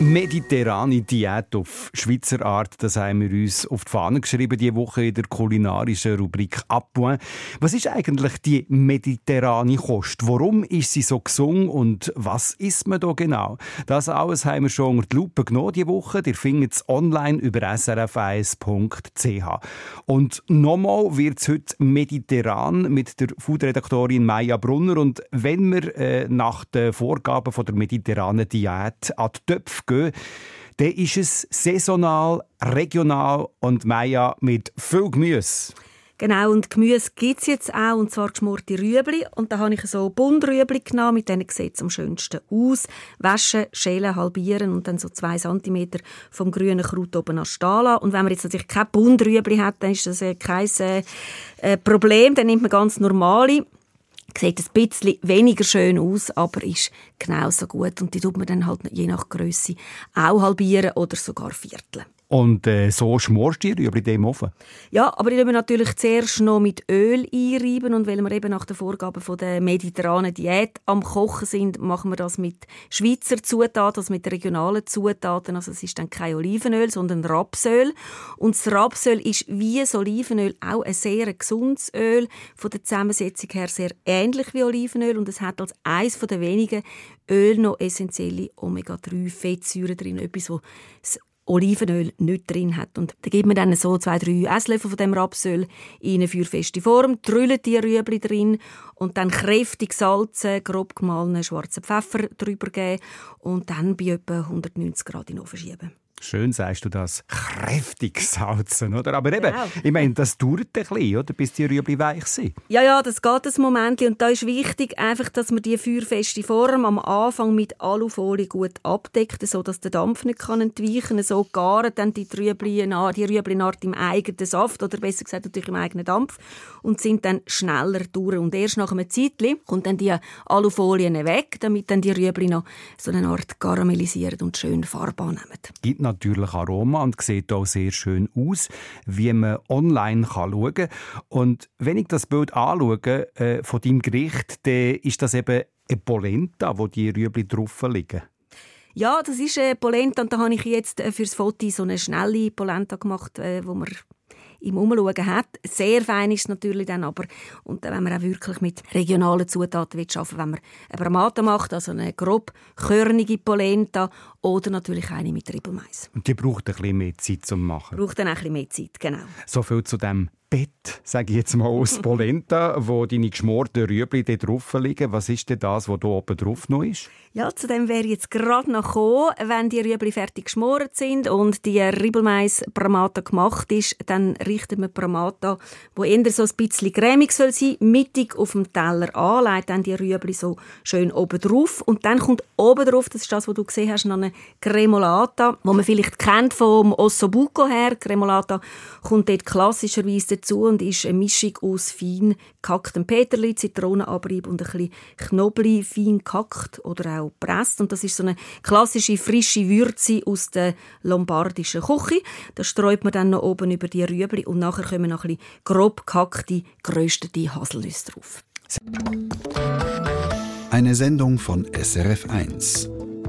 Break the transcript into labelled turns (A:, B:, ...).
A: Mediterrane Diät auf Schweizer Art, das haben wir uns auf die Fahne geschrieben, diese Woche in der kulinarischen Rubrik «Appoint». Was ist eigentlich die mediterrane Kost? Warum ist sie so gesungen und was isst man da genau? Das alles haben wir schon unter die Lupe genommen diese Woche. Ihr findet es online über srf1.ch. Und nochmal wird es heute mediterran mit der Foodredaktorin Maya Brunner. Und wenn wir äh, nach den Vorgaben von der mediterranen Diät an die Töpfe gehen, dann ist es saisonal, regional und Maya mit viel Gemüse.
B: Genau, und Gemüse gibt es jetzt auch, und zwar geschmorte Rüebli. Und da habe ich so Bundrüebli genommen, mit denen sieht es am schönsten aus. Waschen, schälen, halbieren und dann so zwei Zentimeter vom grünen Kraut oben an Stala. Und wenn man jetzt natürlich kein Bundrüebli hat, dann ist das kein äh, Problem, dann nimmt man ganz normale sieht ein bisschen weniger schön aus, aber ist genauso gut. Und die tut man dann halt je nach Größe auch halbieren oder sogar vierteln.
A: Und äh, so schmorst du über dem Ofen?
B: Ja, aber ich wir natürlich zuerst noch mit Öl einreiben und weil wir eben nach den Vorgaben von der mediterranen Diät am Kochen sind, machen wir das mit Schweizer Zutaten, also mit regionalen Zutaten. Also es ist dann kein Olivenöl, sondern Rapsöl. Und das Rapsöl ist wie das Olivenöl auch ein sehr gesundes Öl, von der Zusammensetzung her sehr ähnlich wie Olivenöl und es hat als eines der wenigen Öl noch essentielle Omega-3-Fettsäuren drin, etwas, was Olivenöl nicht drin hat. Und da gibt man dann so zwei, drei Esslöffel von dem Rapsöl in eine feuerfeste Form, drüllt die Rüebli drin und dann kräftig salzen, grob gemahlenen schwarzen Pfeffer drüber geben und dann bei etwa 190 Grad in den Ofen schieben.
A: Schön sagst du das. Kräftig salzen, oder? Aber eben, genau. ich meine, das dauert ein bisschen, oder? Bis die Rüebli weich sind.
B: Ja, ja, das geht ein Moment. Und da ist wichtig, einfach, dass man die feuerfeste Form am Anfang mit Alufolie gut abdeckt, sodass der Dampf nicht kann entweichen kann. So garen dann die Rüebli, die Rüebli nach im eigenen Saft, oder besser gesagt natürlich im eigenen Dampf, und sind dann schneller durch. Und erst nach einem Zeitchen kommt dann die Alufolie weg, damit dann die Rüebli noch so eine Art karamellisieren und schön Farbe annehmen.
A: Natürlich Aroma und sieht auch sehr schön aus, wie man online schauen kann. Und wenn ich das Bild anschaue äh, von deinem Gericht, dann ist das eben eine Polenta, wo die Rüebli drauf liegen.
B: Ja, das ist eine Polenta und da habe ich jetzt äh, fürs Foto so eine schnelle Polenta gemacht, äh, wo man im Umschauen hat. Sehr fein ist es natürlich dann aber, und wenn man auch wirklich mit regionalen Zutaten will arbeiten wenn man eine Bramata macht, also eine grob körnige Polenta oder natürlich eine mit Ribbelmais.
A: Und die braucht ein bisschen mehr Zeit zum Machen?
B: Braucht dann ein bisschen mehr Zeit, genau.
A: So viel zu dem Bett, sage ich jetzt mal, aus Polenta, wo deine geschmorten Rüebli drauf liegen. Was ist denn das, was da oben drauf noch ist?
B: Ja, zu dem wäre jetzt gerade noch gekommen. Wenn die Rüebli fertig geschmort sind und die Ribbelmais Bramata gemacht ist, dann richtet man Bramata, wo eher so ein bisschen cremig soll sein, mittig auf dem Teller an, legt dann die Rüebli so schön oben drauf und dann kommt oben drauf, das ist das, was du gesehen hast, noch eine Cremolata, wo man vielleicht kennt vom Ossobuco her. Cremolata kommt dort klassischerweise dazu und ist eine Mischung aus fein gehacktem Peterli, Zitronenabrieb und ein bisschen Knobli fein gehackt oder auch presst. Und das ist so eine klassische frische Würze aus der lombardischen Küche. Das streut man dann noch oben über die Rüebli und nachher kommen noch ein bisschen grob gehackte, geröstete Haselnüsse drauf.
C: Eine Sendung von SRF1.